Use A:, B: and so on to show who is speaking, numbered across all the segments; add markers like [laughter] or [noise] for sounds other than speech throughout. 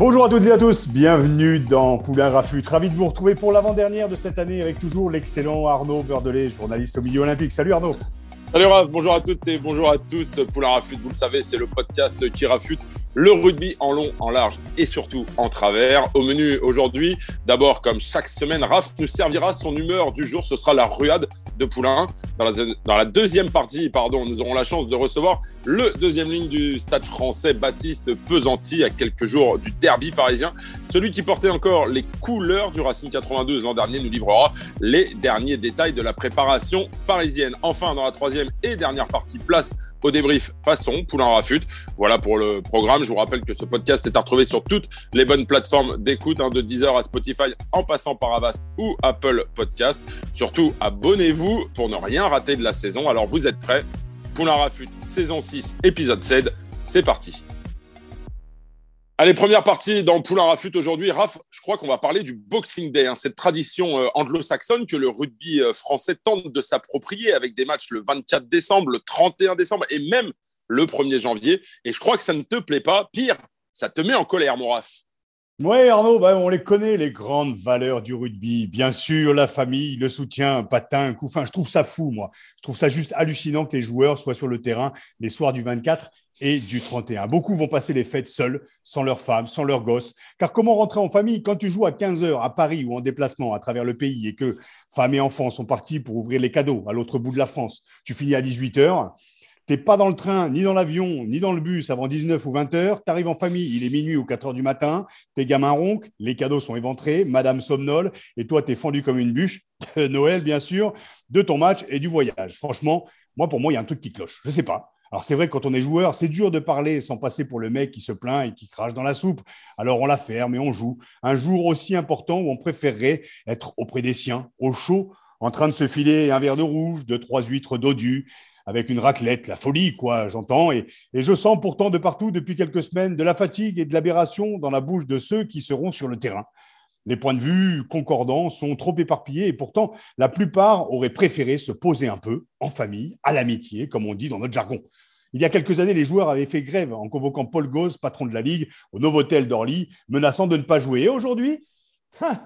A: Bonjour à toutes et à tous, bienvenue dans Poulain Rafut. Ravi de vous retrouver pour l'avant-dernière de cette année avec toujours l'excellent Arnaud Beurdelet, journaliste au milieu olympique. Salut Arnaud.
B: Salut Raph, bonjour à toutes et bonjour à tous. Poulain Rafut, vous le savez, c'est le podcast qui rafute le rugby en long, en large et surtout en travers. Au menu aujourd'hui, d'abord, comme chaque semaine, Raph nous servira son humeur du jour. Ce sera la ruade de Poulain. Dans la, dans la deuxième partie, pardon, nous aurons la chance de recevoir le deuxième ligne du stade français, Baptiste Pesanti, à quelques jours du derby parisien. Celui qui portait encore les couleurs du Racing 92 l'an dernier nous livrera les derniers détails de la préparation parisienne. Enfin, dans la troisième et dernière partie, place au débrief façon Poulain Rafut. Voilà pour le programme. Je vous rappelle que ce podcast est à retrouver sur toutes les bonnes plateformes d'écoute, hein, de Deezer à Spotify, en passant par Avast ou Apple Podcast. Surtout, abonnez-vous pour ne rien rater de la saison. Alors, vous êtes prêts Poulain Rafut, saison 6, épisode 7. C'est parti. Allez, première partie dans Poulain Rafut aujourd'hui. Raph, je crois qu'on va parler du Boxing Day, hein, cette tradition euh, anglo-saxonne que le rugby euh, français tente de s'approprier avec des matchs le 24 décembre, le 31 décembre et même le 1er janvier. Et je crois que ça ne te plaît pas. Pire, ça te met en colère, mon Raph.
A: Oui, Arnaud, bah, on les connaît, les grandes valeurs du rugby. Bien sûr, la famille, le soutien, patin, coup. Enfin, je trouve ça fou, moi. Je trouve ça juste hallucinant que les joueurs soient sur le terrain les soirs du 24 et du 31. Beaucoup vont passer les fêtes seuls, sans leur femme, sans leurs gosses. Car comment rentrer en famille quand tu joues à 15 heures à Paris ou en déplacement à travers le pays et que femmes et enfants sont partis pour ouvrir les cadeaux à l'autre bout de la France? Tu finis à 18 heures. T'es pas dans le train, ni dans l'avion, ni dans le bus avant 19 ou 20 heures. Tu arrives en famille, il est minuit ou 4 heures du matin. Tes gamins ronquent, les cadeaux sont éventrés, madame somnole, et toi, tu es fendu comme une bûche. Noël, bien sûr, de ton match et du voyage. Franchement, moi, pour moi, il y a un truc qui cloche. Je sais pas. Alors c'est vrai quand on est joueur, c'est dur de parler sans passer pour le mec qui se plaint et qui crache dans la soupe. Alors on la ferme et on joue. Un jour aussi important où on préférerait être auprès des siens, au chaud, en train de se filer un verre de rouge, deux, trois huîtres dodues, avec une raclette, la folie, quoi, j'entends. Et, et, je sens pourtant de partout, depuis quelques semaines, de la fatigue et de l'aberration dans la bouche de ceux qui seront sur le terrain. Les points de vue concordants sont trop éparpillés et pourtant, la plupart auraient préféré se poser un peu en famille, à l'amitié, comme on dit dans notre jargon. Il y a quelques années, les joueurs avaient fait grève en convoquant Paul Gauze, patron de la Ligue, au Novotel d'Orly, menaçant de ne pas jouer. Et aujourd'hui, hein,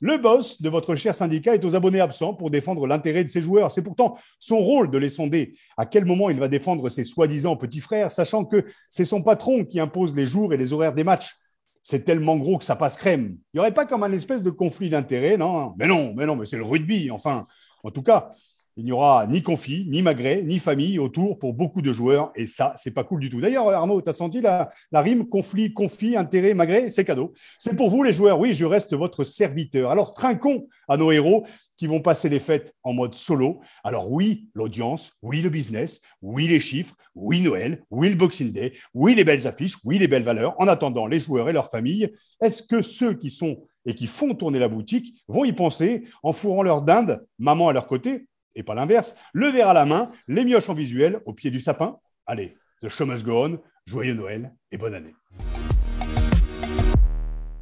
A: le boss de votre cher syndicat est aux abonnés absents pour défendre l'intérêt de ses joueurs. C'est pourtant son rôle de les sonder. À quel moment il va défendre ses soi-disant petits frères, sachant que c'est son patron qui impose les jours et les horaires des matchs? C'est tellement gros que ça passe crème. Il n'y aurait pas comme un espèce de conflit d'intérêts, non? Mais non, mais non, mais c'est le rugby, enfin. En tout cas, il n'y aura ni conflit, ni magret, ni famille autour pour beaucoup de joueurs. Et ça, c'est pas cool du tout. D'ailleurs, Arnaud, tu as senti la, rime conflit, conflit, intérêt, magret C'est cadeau. C'est pour vous, les joueurs. Oui, je reste votre serviteur. Alors, trinquons à nos héros qui vont passer les fêtes en mode solo. Alors, oui, l'audience, oui, le business, oui, les chiffres, oui, Noël, oui, le Boxing Day, oui, les belles affiches, oui, les belles valeurs. En attendant, les joueurs et leurs familles, est-ce que ceux qui sont et qui font tourner la boutique vont y penser en fourrant leur dinde, maman à leur côté et pas l'inverse, le verre à la main, les mioches en visuel au pied du sapin. Allez, The Show Must Go On, joyeux Noël et bonne année.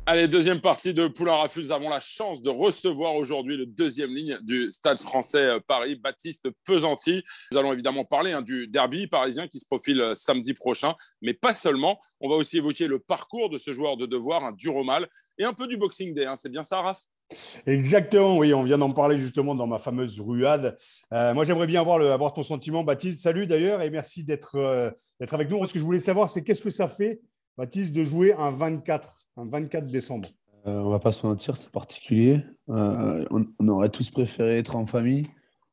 B: Allez, deuxième partie de Poulain Rafut. Nous avons la chance de recevoir aujourd'hui le deuxième ligne du Stade français euh, Paris, Baptiste Pesanti. Nous allons évidemment parler hein, du derby parisien qui se profile euh, samedi prochain, mais pas seulement. On va aussi évoquer le parcours de ce joueur de devoir, un dur au mal, et un peu du Boxing Day. Hein. C'est bien ça, Raph?
A: Exactement, oui, on vient d'en parler justement dans ma fameuse ruade. Euh, moi, j'aimerais bien avoir, ton sentiment, Baptiste. Salut d'ailleurs, et merci d'être d'être avec nous. Ce que je voulais savoir, c'est qu'est-ce que ça fait, Baptiste, de jouer un 24 un 24 décembre?
C: Euh, on va pas se mentir, c'est particulier. Euh, on, aurait tous préféré être en famille,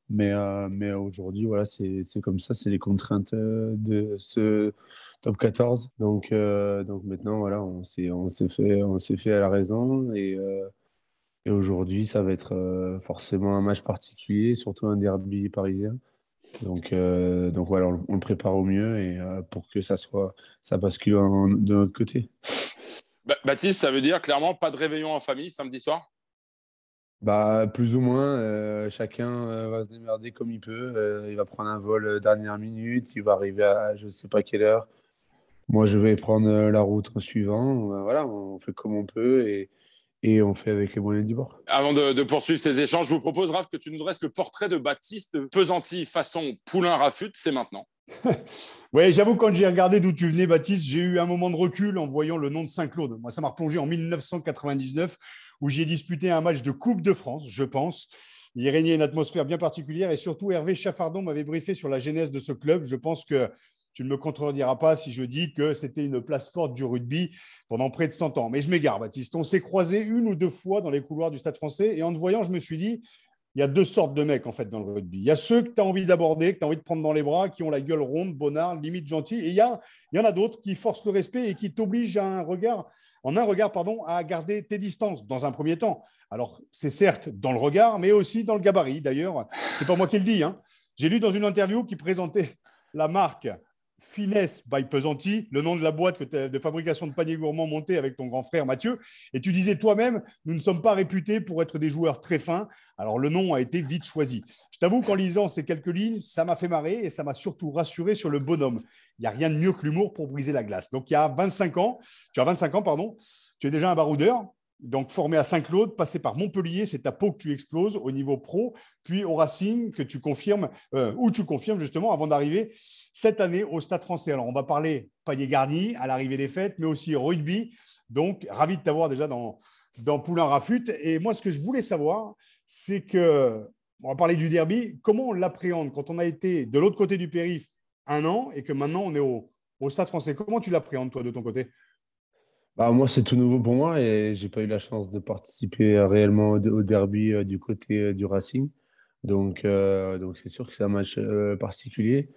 C: mais, euh, mais aujourd'hui, voilà, c'est comme ça, c'est les contraintes de ce top 14. Donc, donc maintenant, voilà, on s'est fait, on fait à la raison et, et aujourd'hui, ça va être forcément un match particulier, surtout un derby parisien. Donc, donc voilà, on, on, le prépare au mieux et pour que ça soit, ça bascule de notre côté.
B: Baptiste, ça veut dire clairement pas de réveillon en famille samedi soir?
C: Bah, plus ou moins. chacun va se démerder comme il peut. il va prendre un vol dernière minute. Il va arriver à je ne sais pas quelle heure. Moi, je vais prendre la route en suivant. Voilà, on fait comme on peut et, et on fait avec les moyens du bord.
B: Avant de, poursuivre ces échanges, je vous propose, Raph, que tu nous dresses le portrait de Baptiste Pesanti façon Poulain-Rafut. C'est maintenant. [laughs]
A: oui, j'avoue, quand j'ai regardé d'où tu venais, Baptiste, j'ai eu un moment de recul en voyant le nom de Saint-Claude. Moi, ça m'a replongé en 1999, où j'ai disputé un match de Coupe de France, je pense. Il régnait une atmosphère bien particulière et surtout, Hervé Chaffardon m'avait briefé sur la genèse de ce club. Je pense que tu ne me contrediras pas si je dis que c'était une place forte du rugby pendant près de 100 ans. Mais je m'égare, Baptiste. On s'est croisé une ou deux fois dans les couloirs du Stade français et en te voyant, je me suis dit, il y a deux sortes de mecs en fait dans le rugby. Il y a ceux que tu as envie d'aborder, que tu as envie de prendre dans les bras, qui ont la gueule ronde, bonnard, limite gentil. Et il y, a, il y en a d'autres qui forcent le respect et qui t'obligent à un regard, en un regard, pardon, à garder tes distances dans un premier temps. Alors, c'est certes dans le regard, mais aussi dans le gabarit. D'ailleurs, c'est pas moi qui le dis. Hein. J'ai lu dans une interview qui présentait la marque Finesse by Pesanti, le nom de la boîte de fabrication de paniers gourmands montée avec ton grand frère Mathieu. Et tu disais toi-même, nous ne sommes pas réputés pour être des joueurs très fins. Alors le nom a été vite choisi. Je t'avoue qu'en lisant ces quelques lignes, ça m'a fait marrer et ça m'a surtout rassuré sur le bonhomme. Il n'y a rien de mieux que l'humour pour briser la glace. Donc il y a 25 ans, tu as 25 ans, pardon, tu es déjà un baroudeur. Donc, formé à Saint-Claude, passé par Montpellier, c'est ta peau que tu exploses au niveau pro, puis au Racing, que tu confirmes, euh, où tu confirmes justement avant d'arriver cette année au Stade français. Alors, on va parler panier garni à l'arrivée des fêtes, mais aussi rugby. Donc, ravi de t'avoir déjà dans, dans Poulain Rafut. Et moi, ce que je voulais savoir, c'est que, on va parler du derby, comment on l'appréhende quand on a été de l'autre côté du périph' un an et que maintenant on est au, au Stade français? Comment tu l'appréhendes, toi, de ton côté?
C: Bah, moi, c'est tout nouveau pour moi et j'ai pas eu la chance de participer réellement au derby euh, du côté euh, du Racing. Donc, euh, donc c'est sûr que c'est un match particulier.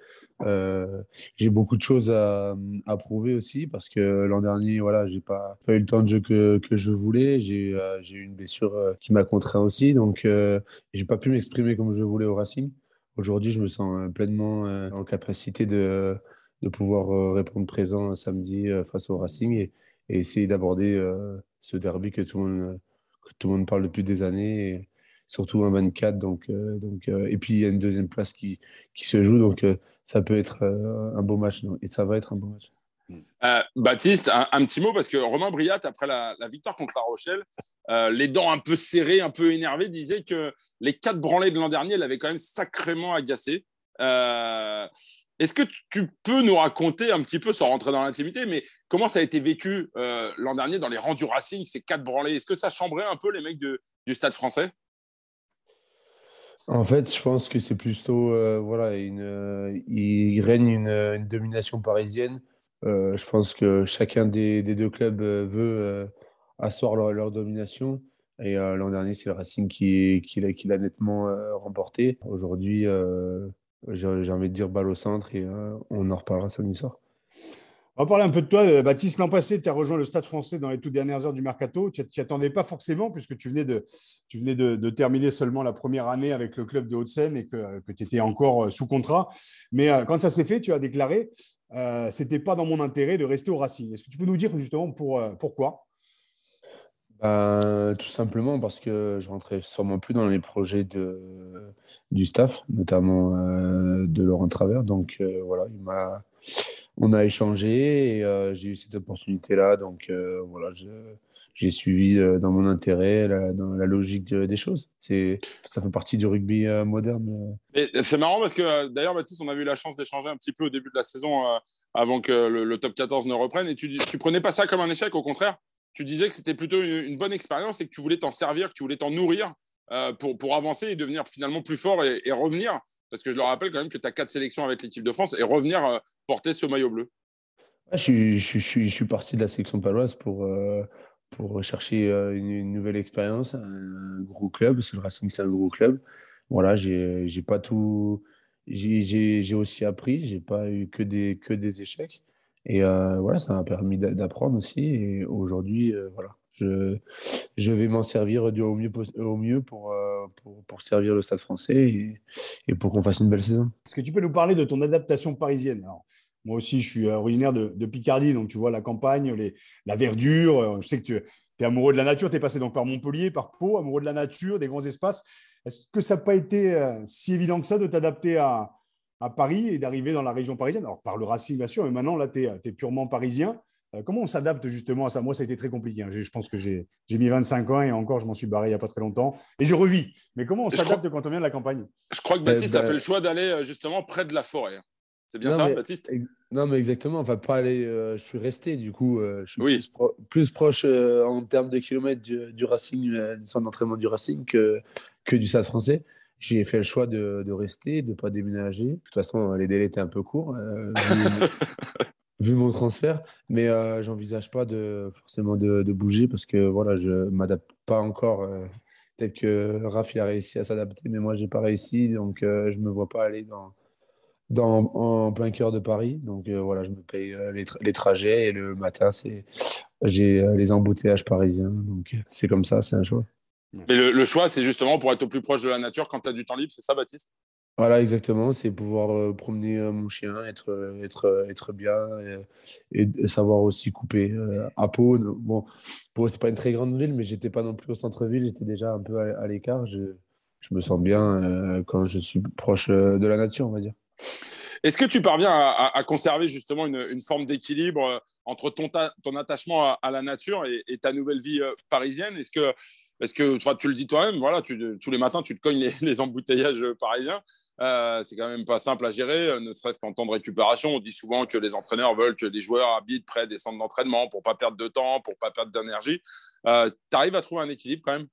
C: J'ai beaucoup de choses à, à, prouver aussi parce que l'an dernier, voilà, j'ai pas, pas eu le temps de jeu que, que je voulais. J'ai eu une blessure qui m'a contraint aussi, donc j'ai pas pu m'exprimer comme je voulais au Racing. Aujourd'hui, je me sens pleinement en capacité de, de pouvoir répondre présent samedi face au Racing et essayer d'aborder ce derby que tout, le monde, que tout le monde parle depuis des années. Surtout un 24. Donc, euh, donc, euh, et puis, il y a une deuxième place qui, qui se joue. Donc, euh, ça peut être un beau match. et ça va être un beau match.
B: Baptiste, un, petit mot parce que Romain Briat, après la, victoire contre La Rochelle, les dents un peu serrées, un peu énervées, disait que les quatre branlés de l'an dernier l'avaient quand même sacrément agacé. Est-ce que tu peux nous raconter un petit peu, sans rentrer dans l'intimité, mais comment ça a été vécu l'an dernier dans les rangs du Racing, ces quatre branlés? Est-ce que ça chambrait un peu les mecs du stade français?
C: En fait, je pense que c'est plutôt, euh, voilà, une, euh, il règne une, domination parisienne. Euh, je pense que chacun des, deux clubs veut asseoir leur, domination. Et l'an dernier, c'est le Racing qui, qui l'a nettement remporté. Aujourd'hui, j'ai envie de dire balle au centre et on en reparlera samedi soir.
A: On va parler un peu de toi. Euh, Baptiste, l'an passé, tu as rejoint le Stade français dans les toutes dernières heures du mercato. Tu n'y attendais pas forcément puisque tu venais, de, terminer seulement la première année avec le club de Haute-Seine et que, tu étais encore euh, sous contrat. Mais euh, quand ça s'est fait, tu as déclaré euh, c'était pas dans mon intérêt de rester au Racing. Est-ce que tu peux nous dire justement pour, pourquoi?
C: Ben, Tout simplement parce que je rentrais sûrement plus dans les projets du staff, notamment de Laurent Travers. Donc voilà, il m'a on a échangé et euh, j'ai eu cette opportunité-là. Donc euh, voilà, j'ai suivi euh, dans mon intérêt, dans la logique des choses. Ça fait partie du rugby moderne.
B: C'est marrant parce que d'ailleurs, Baptiste, on a eu la chance d'échanger un petit peu au début de la saison avant que le, top 14 ne reprenne. Et tu, tu prenais pas ça comme un échec, au contraire. Tu disais que c'était plutôt une, bonne expérience et que tu voulais t'en servir, que tu voulais t'en nourrir pour, pour avancer et devenir finalement plus fort et revenir parce que je le rappelle quand même que tu as quatre sélections avec l'équipe de France et revenir euh, porter ce maillot bleu.
C: je, suis parti de la sélection paloise pour, euh, pour chercher euh, une, nouvelle expérience, un gros club, parce que le Racing, c'est un gros club. Voilà, j'ai pas tout. J'ai aussi appris, j'ai pas eu que des, que des échecs. Et voilà, ça m'a permis d'apprendre aussi. Et aujourd'hui, voilà, je, je vais m'en servir du au mieux, au mieux pour, pour, servir le Stade français et, pour qu'on fasse une belle saison.
A: Est-ce que tu peux nous parler de ton adaptation parisienne? Moi aussi, je suis originaire de, Picardie, donc tu vois la campagne, les, la verdure. Je sais que tu es amoureux de la nature, tu es passé donc par Montpellier, par Pau, amoureux de la nature, des grands espaces. Est-ce que ça n'a pas été euh, si évident que ça de t'adapter à, Paris et d'arriver dans la région parisienne? Alors, par le Racing, bien sûr, mais maintenant, là, tu es, purement parisien. Euh, comment on s'adapte justement à ça? Moi, ça a été très compliqué. Hein. Je pense que j'ai mis 25 ans et encore, je m'en suis barré il n'y a pas très longtemps. Et je revis. Mais comment on s'adapte quand on vient de la campagne?
B: Je crois que Baptiste a bah fait le choix d'aller justement près de la forêt. C'est bien ça, Baptiste?
C: Non, mais exactement. Enfin, pas aller. Euh, je suis resté, du coup. Euh, je suis plus, proche euh, en termes de kilomètres du, Racing, du centre d'entraînement du Racing que, que du Stade français. J'ai fait le choix de, de rester, de ne pas déménager. De toute façon, les délais étaient un peu courts, [laughs] vu, mon transfert. Mais j'envisage pas de, forcément de, bouger parce que voilà, je m'adapte pas encore. Peut-être que Raph a réussi à s'adapter, mais moi, je n'ai pas réussi. Donc, je ne me vois pas aller dans en plein cœur de Paris. Donc euh, voilà, je me paye euh, les, les, trajets et le matin, c'est j'ai euh, les embouteillages parisiens. Donc c'est comme ça, c'est un choix.
B: Et le, choix, c'est justement pour être au plus proche de la nature quand tu as du temps libre, c'est ça, Baptiste?
C: Voilà, exactement. C'est pouvoir promener mon chien, être, être, être bien et, savoir aussi couper. à Pau, bon, Pau, c'est pas une très grande ville, mais j'étais pas non plus au centre-ville, j'étais déjà un peu à, l'écart. Je, je, me sens bien quand je suis proche de la nature, on va dire.
B: Est-ce que tu parviens à, conserver justement une, forme d'équilibre euh, entre ton, ton attachement à, la nature et, ta nouvelle vie euh, parisienne? Est-ce que, est que tu le dis toi-même, voilà, tous les matins, tu te cognes les, [laughs] embouteillages parisiens euh, c'est quand même pas simple à gérer, ne serait-ce qu'en temps de récupération. On dit souvent que les entraîneurs veulent que les joueurs habitent près des centres d'entraînement pour pas perdre de temps, pour pas perdre d'énergie. tu arrives à trouver un équilibre quand même?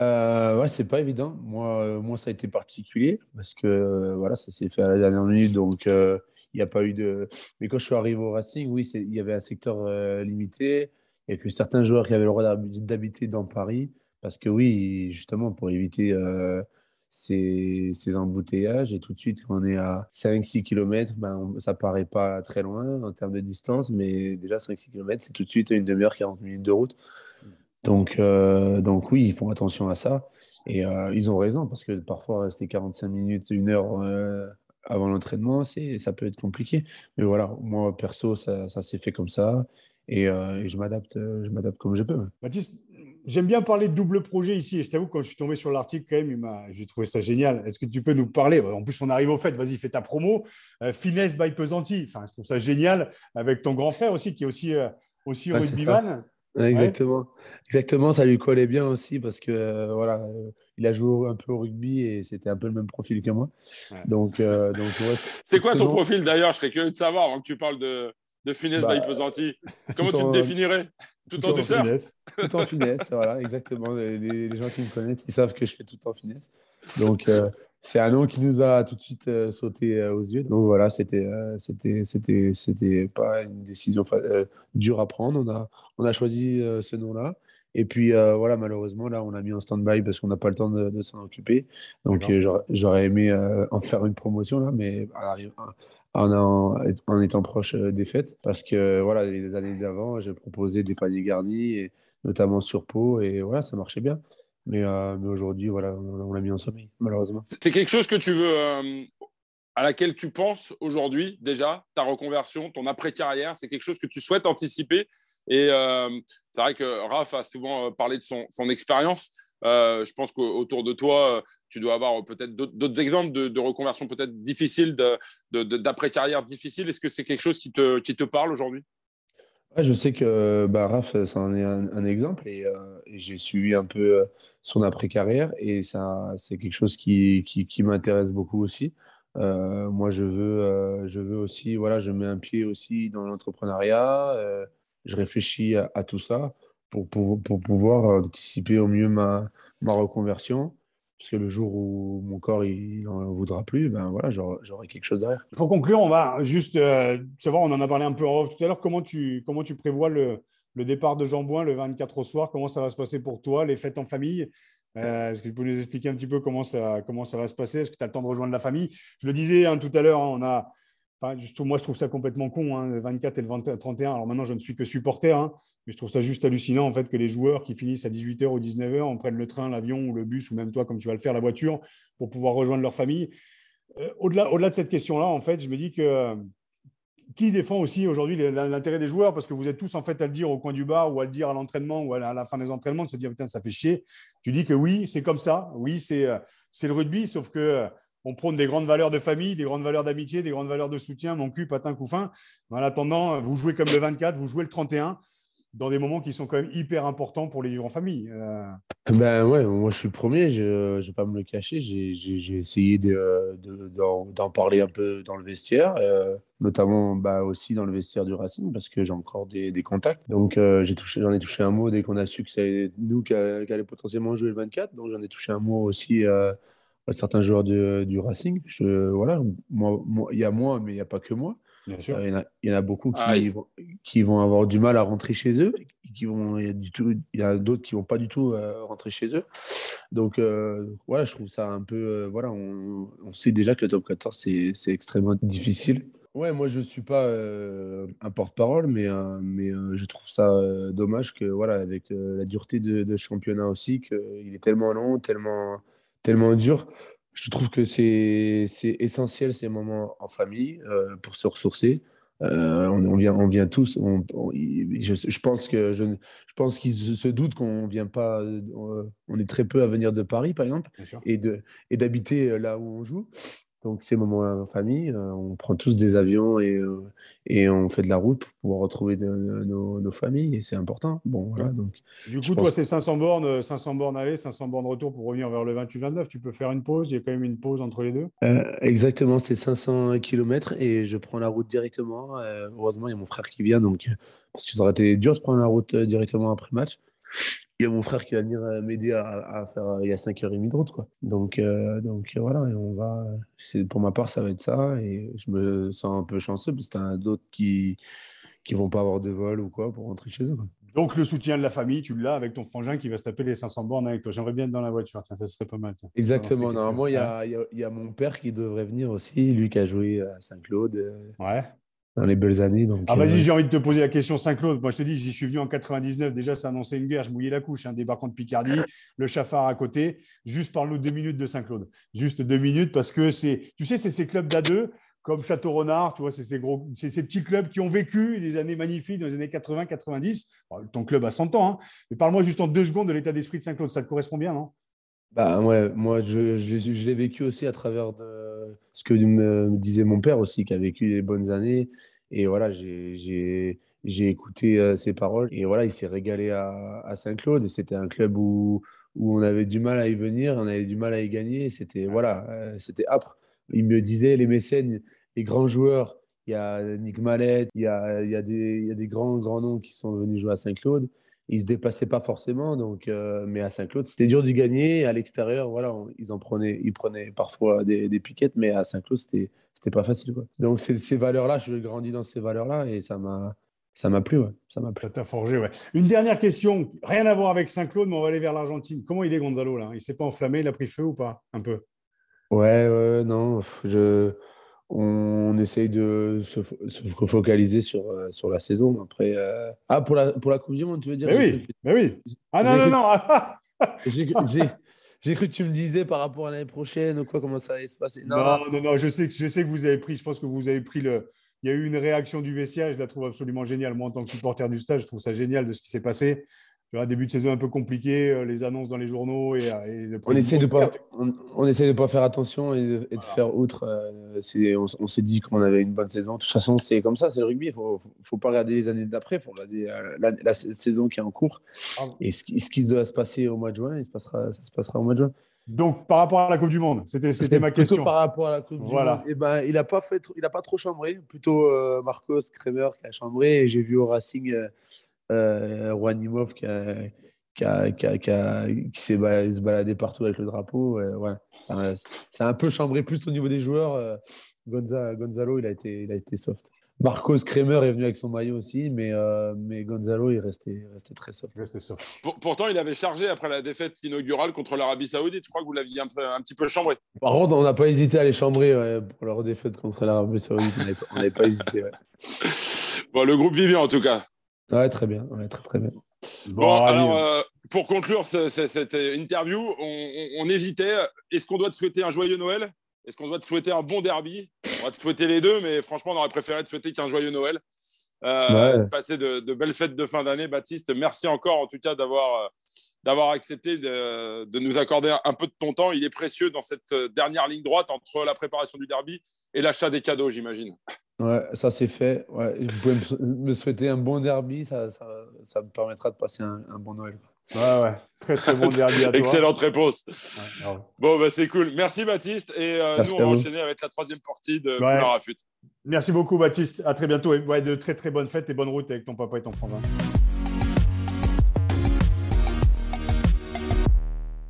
C: Euh, ouais, c'est pas évident. Moi, euh, moi, ça a été particulier parce que euh, voilà, ça s'est fait à la dernière minute, donc il n'y a pas eu de. Mais quand je suis arrivé au Racing, oui, il y avait un secteur limité. Il n'y a que certains joueurs qui avaient le droit d'habiter dans Paris parce que oui, justement, pour éviter ces, embouteillages. Et tout de suite, quand on est à 5-6 km, ben, ça paraît pas très loin en termes de distance, mais déjà 5-6 km, c'est tout de suite une demi-heure, 40 minutes de route. Donc, euh, donc oui, ils font attention à ça. Et euh, ils ont raison, parce que parfois, rester 45 minutes, une heure euh, avant l'entraînement, ça peut être compliqué. Mais voilà, moi, perso, ça, ça s'est fait comme ça. Et, m'adapte je m'adapte comme je peux.
A: Baptiste, j'aime bien parler de double projet ici. Et je t'avoue, quand je suis tombé sur l'article, quand même, j'ai trouvé ça génial. Est-ce que tu peux nous parler? En plus, on arrive au fait. Vas-y, fais ta promo. Finesse by Pesanti. Enfin, je trouve ça génial avec ton grand frère aussi, qui est aussi, aussi ouais, rugbyman.
C: Exactement. Exactement, ça lui collait bien aussi parce que euh, voilà, euh, il a joué un peu au rugby et c'était un peu le même profil que moi. Donc, euh, donc
B: c'est quoi ton profil d'ailleurs? Je serais curieux de savoir avant que tu parles de, de finesse bah, pesanti. [laughs] Comment tu te définirais? Tout, en,
C: finesse. [laughs] Tout en finesse, voilà, exactement. Les, gens qui me connaissent, ils savent que je fais tout en finesse. Donc, c'est un nom qui nous a tout de suite sauté aux yeux. Donc voilà, c'était c'était c'était c'était pas une décision dure à prendre. On a on a choisi ce nom-là. Et puis euh, voilà, malheureusement, là, on a mis en stand-by parce qu'on n'a pas le temps de, s'en occuper. Donc euh, j'aurais aimé euh, en faire une promotion là, mais en, en, étant proche des fêtes. Parce que voilà, les années d'avant, j'ai proposé des paniers garnis, et, notamment sur peau, et voilà, ça marchait bien. Mais, mais aujourd'hui, voilà, on, l'a mis en sommeil, malheureusement.
B: C'est quelque chose que tu veux. à laquelle tu penses aujourd'hui déjà, ta reconversion, ton après-carrière, c'est quelque chose que tu souhaites anticiper? Et euh, c'est vrai que Raph a souvent euh, parlé de son, expérience. Euh, je pense qu'autour de toi, tu dois avoir peut-être d'autres exemples de, reconversion peut-être difficiles, d'après-carrière difficile. Est-ce que c'est quelque chose qui te, parle aujourd'hui?
C: Je sais que bah, Raph, ça en est un, exemple et, j'ai suivi un peu son après-carrière et c'est quelque chose qui m'intéresse beaucoup aussi. moi, je veux, je veux aussi, voilà, je mets un pied aussi dans l'entrepreneuriat je réfléchis à, tout ça pour, pour, pour, pouvoir anticiper au mieux ma, ma reconversion. Parce que le jour où mon corps il n'en voudra plus, ben voilà, j'aurai quelque chose derrière.
A: Pour conclure, on va juste euh, savoir, on en a parlé un peu tout à l'heure, comment tu, comment tu prévois le, le départ de Jean Bouin le 24 au soir? Comment ça va se passer pour toi, les fêtes en famille? Euh, Est-ce que tu peux nous expliquer un petit peu comment ça, comment ça va se passer? Est-ce que tu as le temps de rejoindre la famille? Je le disais hein, tout à l'heure, on a moi, je trouve ça complètement con, hein, le 24 et le 31. Alors maintenant, je ne suis que supporter, hein, mais je trouve ça juste hallucinant en fait que les joueurs qui finissent à 18h ou 19h, on prenne le train, l'avion ou le bus, ou même toi, comme tu vas le faire, la voiture, pour pouvoir rejoindre leur famille. Euh, au-delà, au-delà de cette question-là, en fait, je me dis que qui défend aussi aujourd'hui l'intérêt des joueurs? Parce que vous êtes tous en fait à le dire au coin du bar ou à le dire à l'entraînement ou à la fin des entraînements de se dire putain, ça fait chier. Tu dis que oui, c'est comme ça. Oui, c'est le rugby, sauf que on prône des grandes valeurs de famille, des grandes valeurs d'amitié, des grandes valeurs de soutien, mon cul, patin, couffin. En attendant, vous jouez comme le 24, vous jouez le 31 dans des moments qui sont quand même hyper importants pour les vivre en famille. Euh.
C: Ben ouais, moi je suis le premier, je ne vais pas me le cacher. J'ai essayé d'en de, parler un peu dans le vestiaire, euh, notamment bah, aussi dans le vestiaire du Racing, parce que j'ai encore des, des, contacts. Donc euh, j'en ai touché un mot dès qu'on a su que c'est nous qui, allait potentiellement jouer le 24. Donc j'en ai touché un mot aussi à certains joueurs du Racing. Je, voilà, il y a moi, mais il n'y a pas que moi. Euh, il, y en a, beaucoup qui, ah vont, qui, vont, avoir du mal à rentrer chez eux. Qui vont, il y a, d'autres qui vont pas du tout euh, rentrer chez eux. Donc euh, voilà, je trouve ça un peu. voilà, on, sait déjà que le top 14, c'est, extrêmement difficile. Ouais, moi je ne suis pas un porte-parole, mais, mais je trouve ça dommage que, voilà, avec la dureté de, de championnat aussi, qu'il est tellement long, tellement, tellement dur je trouve que c'est essentiel ces moments en famille euh, pour se ressourcer. Euh, on, vient, on vient tous. On, je, pense que je, je pense qu'ils se doutent qu'on vient pas. On, est très peu à venir de Paris, par exemple, et de et d'habiter là où on joue. Donc ces moments-là en famille, euh, on prend tous des avions et, euh, et on fait de la route pour pouvoir retrouver nos, familles et c'est important. Bon, voilà, donc,
A: du coup, toi, c'est 500 bornes, 500 bornes aller, 500 bornes retour pour revenir vers le 28-29. Tu peux faire une pause, il y a quand même une pause entre les deux?
C: Euh, Exactement, c'est 500 km et je prends la route directement. heureusement, il y a mon frère qui vient, donc, parce que ça aurait été dur de prendre la route directement après match il y a mon frère qui va venir euh, m'aider à, faire. Il y a 5h30 de route, quoi. Donc, euh, donc euh, voilà, et on va. Pour ma part, ça va être ça. Et je me sens un peu chanceux parce qu'il y a d'autres qui qui vont pas avoir de vol ou quoi pour rentrer chez eux.
A: Donc le soutien de la famille, tu l'as avec ton frangin qui va se taper les 500 bornes avec toi. J'aimerais bien être dans la voiture, tiens, ça serait pas mal.
C: Exactement. Normalement, il y, a, il y, a, mon père qui devrait venir aussi, lui qui a joué à Saint-Claude.
A: Ouais
C: dans les belles années. Donc,
A: ah, vas-y, euh, j'ai envie de te poser la question Saint-Claude. Moi, je te dis, j'y suis venu en 99. Déjà, ça annonçait une guerre. Je mouillais la couche. Un hein, débarquement de Picardie, [laughs] le chafard à côté. Juste parle-nous deux minutes de Saint-Claude. Juste deux minutes parce que c'est, tu sais, c'est ces clubs d'A2 comme Château-Renard, tu vois, c'est ces, gros, c'est ces petits clubs qui ont vécu des années magnifiques dans les années 80-90. ton club a 100 ans, hein. mais parle-moi juste en deux secondes de l'état d'esprit de Saint-Claude. Ça te correspond bien, non?
C: Bah ouais, moi je, je, l'ai vécu aussi à travers de ce que me, disait mon père aussi, qui a vécu les bonnes années et voilà, j'ai écouté euh, ses paroles. Et voilà, il s'est régalé à, à Saint-Claude. C'était un club où, où on avait du mal à y venir, on avait du mal à y gagner. C'était voilà, euh, c'était âpre. Il me disait, les mécènes, les grands joueurs, il y a Nick Mallet, il y a, il y a, des, il y a des grands, grands noms qui sont venus jouer à Saint-Claude. Ils se déplaçaient pas forcément, donc, euh, mais à Saint-Claude, c'était dur d'y gagner. À l'extérieur, voilà, ils en prenaient, ils prenaient parfois des, des piquettes, mais à Saint-Claude, c'était c'était pas facile. Quoi. Donc, ces valeurs-là, je grandi dans ces valeurs-là et ça m'a. Ça m'a plu, ouais. Ça m'a plu.
A: Ça t'a forgé, ouais. Une dernière question, rien à voir avec Saint-Claude, mais on va aller vers l'Argentine. Comment il est Gonzalo là? Il s'est pas enflammé, il a pris feu ou pas Un peu?
C: Ouais, ouais, non. Je, on essaye de se, focaliser sur, euh, sur la saison. Après, euh, ah pour la pour la Coupe du Monde, tu veux dire
A: Mais oui, mais oui. Ah non non non.
C: j'ai cru que tu me disais par rapport à l'année prochaine ou quoi, comment ça allait se passer.
A: Non, non, non, je, sais que, je sais que vous avez pris, je pense que vous avez pris le. Il y a eu une réaction du vestiaire, je la trouve absolument géniale. Moi, en tant que supporter du stade, je trouve ça génial de ce qui s'est passé un début de saison un peu compliqué, euh, les annonces dans les journaux et, euh,
C: on essaie de pas, on, essaie de pas faire attention et de, faire outre. Euh, on, s'est dit qu'on avait une bonne saison. De toute façon, c'est comme ça, c'est le rugby. Il faut, faut, pas regarder les années d'après, il faut regarder la, saison qui est en cours et ce, ce, qui doit se passer au mois de juin. Il se passera, ça se passera au mois de juin.
A: Donc, par rapport à la Coupe du Monde, c'était ma question.
C: Par rapport à la Coupe du Monde, et eh ben, il n'a pas, fait, il a pas trop chambré, plutôt Marcos Kremer qui a chambré. Et j'ai vu au Racing euh, Rouanimov qui, qui, qui, s'est baladé, partout avec le drapeau. ouais, c'est un, peu chambré plus au niveau des joueurs. Euh, Gonzalo, il a été, il a été soft. Marcos Kremer est venu avec son maillot aussi, mais, euh, mais Gonzalo, il restait, restait très soft.
B: pourtant, il avait chargé après la défaite inaugurale contre l'Arabie Saoudite. Je crois que vous l'aviez un, un, petit peu chambré.
C: Par contre, on n'a pas hésité à les chambrer pour leur défaite contre l'Arabie Saoudite. On n'avait pas, hésité. [laughs]
B: Bon, le groupe vivait en tout cas.
C: Ouais, très bien. très, très bien.
B: Bon, alors, euh, pour conclure cette interview, on, hésitait. Est-ce qu'on doit te souhaiter un joyeux Noël? Est-ce qu'on doit te souhaiter un bon derby? On va te souhaiter les deux, mais franchement, on aurait préféré te souhaiter qu'un joyeux Noël. Euh, passer de, belles fêtes de fin d'année, Baptiste. Merci encore, en tout cas, d'avoir euh, d'avoir accepté de, de, nous accorder un, peu de ton temps. Il est précieux dans cette euh, dernière ligne droite entre la préparation du derby et l'achat des cadeaux, j'imagine.
C: Ouais, ça c'est fait. Ouais. Vous pouvez me souhaiter un bon derby, ça, ça, ça me permettra de passer un, un bon Noël.
A: Ouais, ouais. Très, très bon derby à toi.
B: Excellente réponse. bon, bah, c'est cool. Merci, Baptiste. Et nous, on va enchaîner avec la troisième partie de ouais. Rafut.
A: Merci beaucoup, Baptiste. À très bientôt. Et ouais, de très, très bonnes fêtes et bonne route avec ton papa et ton frangin.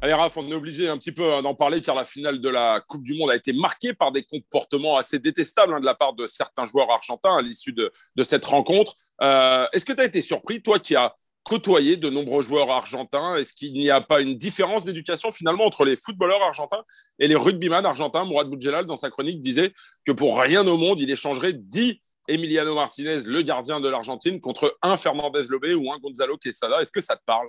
B: Allez, Raph, on est obligé un petit peu hein, d'en parler car la finale de la Coupe du Monde a été marquée par des comportements assez détestables hein, de la part de certains joueurs argentins à l'issue de, cette rencontre. Euh, Est-ce que tu as été surpris, toi qui as côtoyé de nombreux joueurs argentins? Est-ce qu'il n'y a pas une différence d'éducation finalement entre les footballeurs argentins et les rugbyman argentins? Mourad Boudjelal, dans sa chronique, disait que pour rien au monde, il échangerait 10 Emiliano Martinez, le gardien de l'Argentine, contre un Fernandez Lobé ou un Gonzalo Quesada. Est-ce que ça te parle?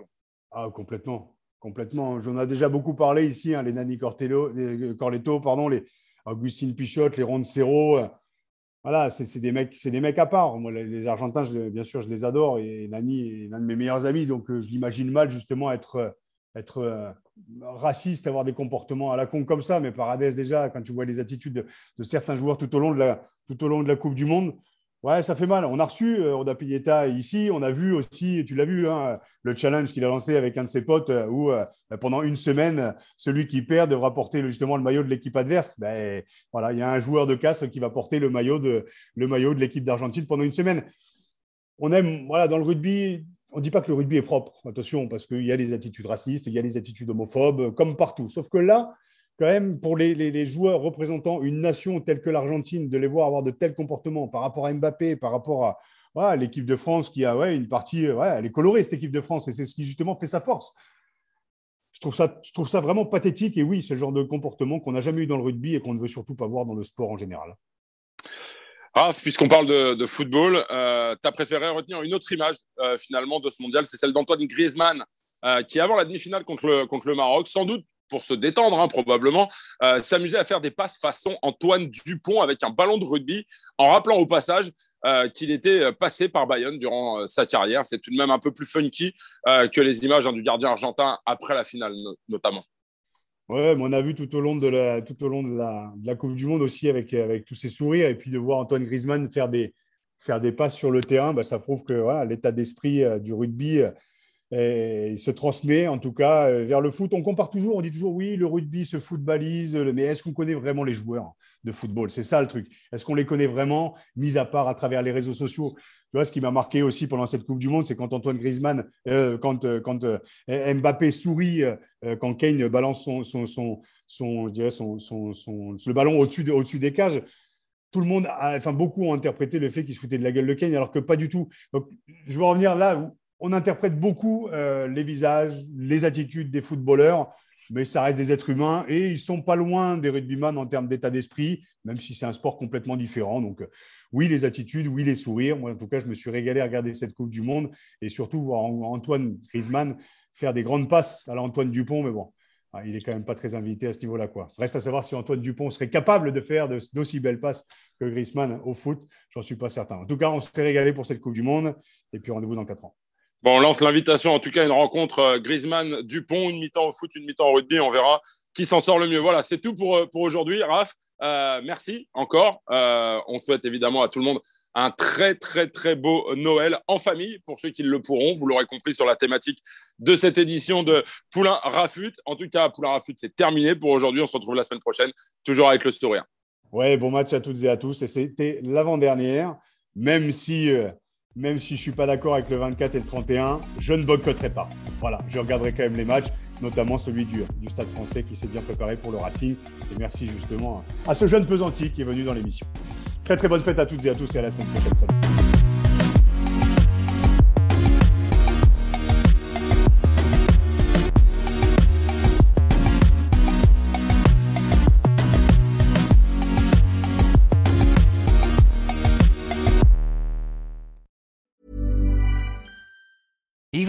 A: Ah, complètement. Complètement. J'en ai déjà beaucoup parlé ici, hein, les Nani les Corletto, pardon, les Augustine Pichot, les Roncero voilà, c'est des mecs, c'est des mecs à part. Moi, les, Argentins, bien sûr, je les adore et Nani est l'un de mes meilleurs amis, donc euh, je l'imagine mal justement être, euh, être euh, raciste, avoir des comportements à la con comme ça. Mais Paradès déjà, quand tu vois les attitudes de, certains joueurs de tout au long de la Coupe du Monde, Ouais, ça fait mal. On a reçu euh, Oda Piglietta ici. On a vu aussi, tu l'as vu, hein, le challenge qu'il a lancé avec un de ses potes euh, où euh, pendant une semaine, celui qui perd devra porter justement le maillot de l'équipe adverse. Ben, voilà, il y a un joueur de Castres qui va porter le maillot de, le maillot de l'équipe d'Argentine pendant une semaine. On aime, voilà, dans le rugby, on ne dit pas que le rugby est propre, attention, parce qu'il y a des attitudes racistes, il y a des attitudes homophobes, comme partout. Sauf que là, quand même, pour les, joueurs représentant une nation telle que l'Argentine, de les voir avoir de tels comportements par rapport à Mbappé, par rapport à l'équipe de France qui a ouais, une partie, ouais, elle est colorée, cette équipe de France, et c'est ce qui justement fait sa force. Je trouve ça, je trouve ça vraiment pathétique, et oui, c'est le genre de comportement qu'on n'a jamais eu dans le rugby et qu'on ne veut surtout pas voir dans le sport en général.
B: Ah, puisqu'on parle de, football, euh, tu as préféré retenir une autre image euh, finalement de ce mondial, c'est celle d'Antoine Griezmann, euh, qui avant la demi-finale contre le, contre le Maroc, sans doute pour se détendre hein, probablement, euh, s'amuser à faire des passes façon Antoine Dupont avec un ballon de rugby, en rappelant au passage euh, qu'il était euh, passé par Bayonne durant sa carrière. C'est tout de même un peu plus funky que les images hein, du gardien argentin après la finale notamment.
A: Ouais, mais on a vu tout au long de la, tout au long de la, Coupe du Monde aussi avec, avec tous ces sourires et puis de voir Antoine Griezmann faire des, faire des passes sur le terrain, bah, ça prouve que l'état d'esprit du rugby il se transmet en tout cas euh, vers le foot. On compare toujours, on dit toujours oui, le rugby se footballise, mais est-ce qu'on connaît vraiment les joueurs de football? C'est ça le truc. Est-ce qu'on les connaît vraiment, mis à part à travers les réseaux sociaux? Tu vois, ce qui m'a marqué aussi pendant cette Coupe du Monde, c'est quand Antoine Griezmann, euh, quand, euh, quand Mbappé sourit, quand Kane balance son, son, son, je dirais son, le ballon au-dessus de, au des cages tout le monde, enfin beaucoup ont interprété le fait qu'il se foutait de la gueule de Kane, alors que pas du tout. Donc, je veux revenir là on interprète beaucoup euh, les visages, les attitudes des footballeurs, mais ça reste des êtres humains et ils sont pas loin des rugbyman en termes d'état d'esprit, même si c'est un sport complètement différent. Donc, euh, oui, les attitudes, oui, les sourires. Moi, en tout cas, je me suis régalé à regarder cette Coupe du Monde et surtout voir Antoine Griezmann faire des grandes passes à l'Antoine Dupont, mais bon. Ah, il est quand même pas très invité à ce niveau-là. Reste à savoir si Antoine Dupont serait capable de faire d'aussi belles passes que Griezmann au foot. J'en suis pas certain. En tout cas, on s'est régalé pour cette Coupe du Monde. Et puis rendez-vous dans quatre ans.
B: Bon, on lance l'invitation, en tout cas, une rencontre euh, Griezmann-Dupont, une mi-temps au foot, une mi-temps au rugby. On verra qui s'en sort le mieux. Voilà, c'est tout pour, euh, pour aujourd'hui. Raph, euh, merci encore. on souhaite évidemment à tout le monde un très, très, très beau Noël en famille pour ceux qui le pourront. Vous l'aurez compris sur la thématique de cette édition de Poulain Rafut. En tout cas, Poulain Rafut, c'est terminé pour aujourd'hui. On se retrouve la semaine prochaine, toujours avec le sourire.
A: Ouais, bon match à toutes et à tous. Et c'était l'avant-dernière, même si même si je ne suis pas d'accord avec le 24 et le 31, je ne boycotterai pas. Voilà, je regarderai quand même les matchs, notamment celui du, du Stade français qui s'est bien préparé pour le Racing. Et merci justement à ce jeune pesanti qui est venu dans l'émission. Très très bonne fête à toutes et à tous et à la semaine prochaine. Salut.